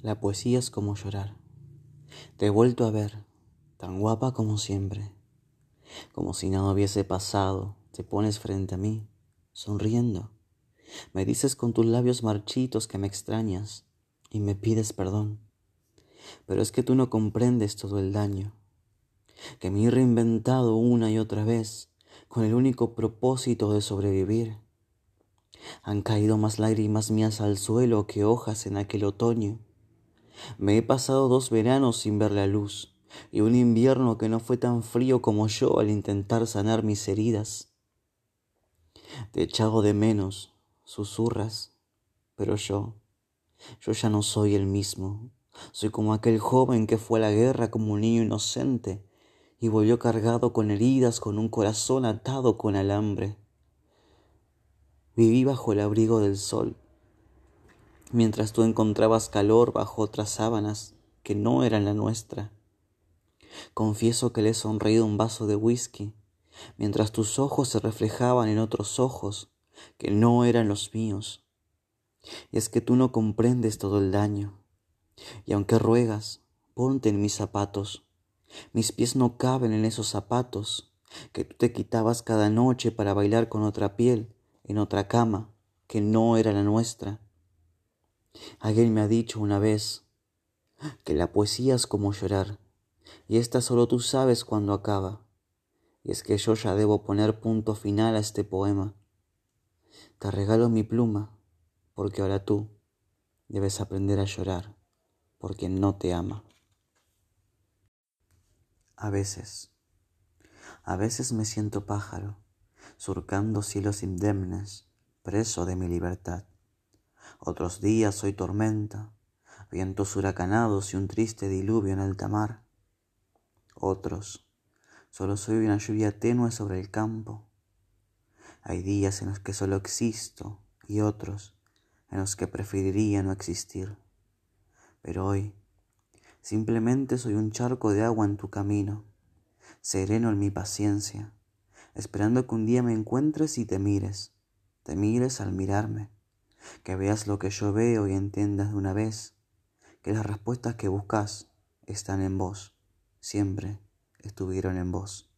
La poesía es como llorar. Te he vuelto a ver, tan guapa como siempre. Como si nada hubiese pasado, te pones frente a mí, sonriendo. Me dices con tus labios marchitos que me extrañas y me pides perdón. Pero es que tú no comprendes todo el daño que me he reinventado una y otra vez con el único propósito de sobrevivir. Han caído más lágrimas mías al suelo que hojas en aquel otoño me he pasado dos veranos sin ver la luz y un invierno que no fue tan frío como yo al intentar sanar mis heridas. Te echado de menos, susurras, pero yo, yo ya no soy el mismo. Soy como aquel joven que fue a la guerra como un niño inocente y volvió cargado con heridas, con un corazón atado con alambre. Viví bajo el abrigo del sol mientras tú encontrabas calor bajo otras sábanas que no eran la nuestra. Confieso que le he sonreído un vaso de whisky, mientras tus ojos se reflejaban en otros ojos que no eran los míos. Y es que tú no comprendes todo el daño. Y aunque ruegas, ponte en mis zapatos. Mis pies no caben en esos zapatos que tú te quitabas cada noche para bailar con otra piel en otra cama que no era la nuestra. Alguien me ha dicho una vez que la poesía es como llorar, y esta solo tú sabes cuándo acaba. Y es que yo ya debo poner punto final a este poema. Te regalo mi pluma, porque ahora tú debes aprender a llorar por quien no te ama. A veces, a veces me siento pájaro, surcando cielos indemnes, preso de mi libertad. Otros días soy tormenta, vientos huracanados y un triste diluvio en alta mar. Otros, solo soy una lluvia tenue sobre el campo. Hay días en los que solo existo y otros en los que preferiría no existir. Pero hoy simplemente soy un charco de agua en tu camino, sereno en mi paciencia, esperando que un día me encuentres y te mires, te mires al mirarme que veas lo que yo veo y entiendas de una vez que las respuestas que buscas están en vos, siempre estuvieron en vos.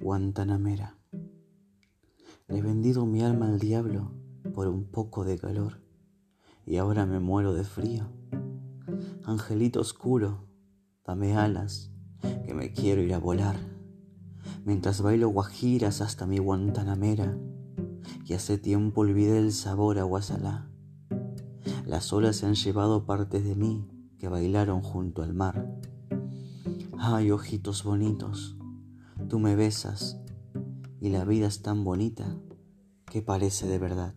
Guantanamera. Le he vendido mi alma al diablo por un poco de calor y ahora me muero de frío. Angelito oscuro, dame alas, que me quiero ir a volar mientras bailo guajiras hasta mi guantanamera, y hace tiempo olvidé el sabor a guasalá. Las olas se han llevado partes de mí que bailaron junto al mar. Ay, ojitos bonitos, tú me besas y la vida es tan bonita que parece de verdad.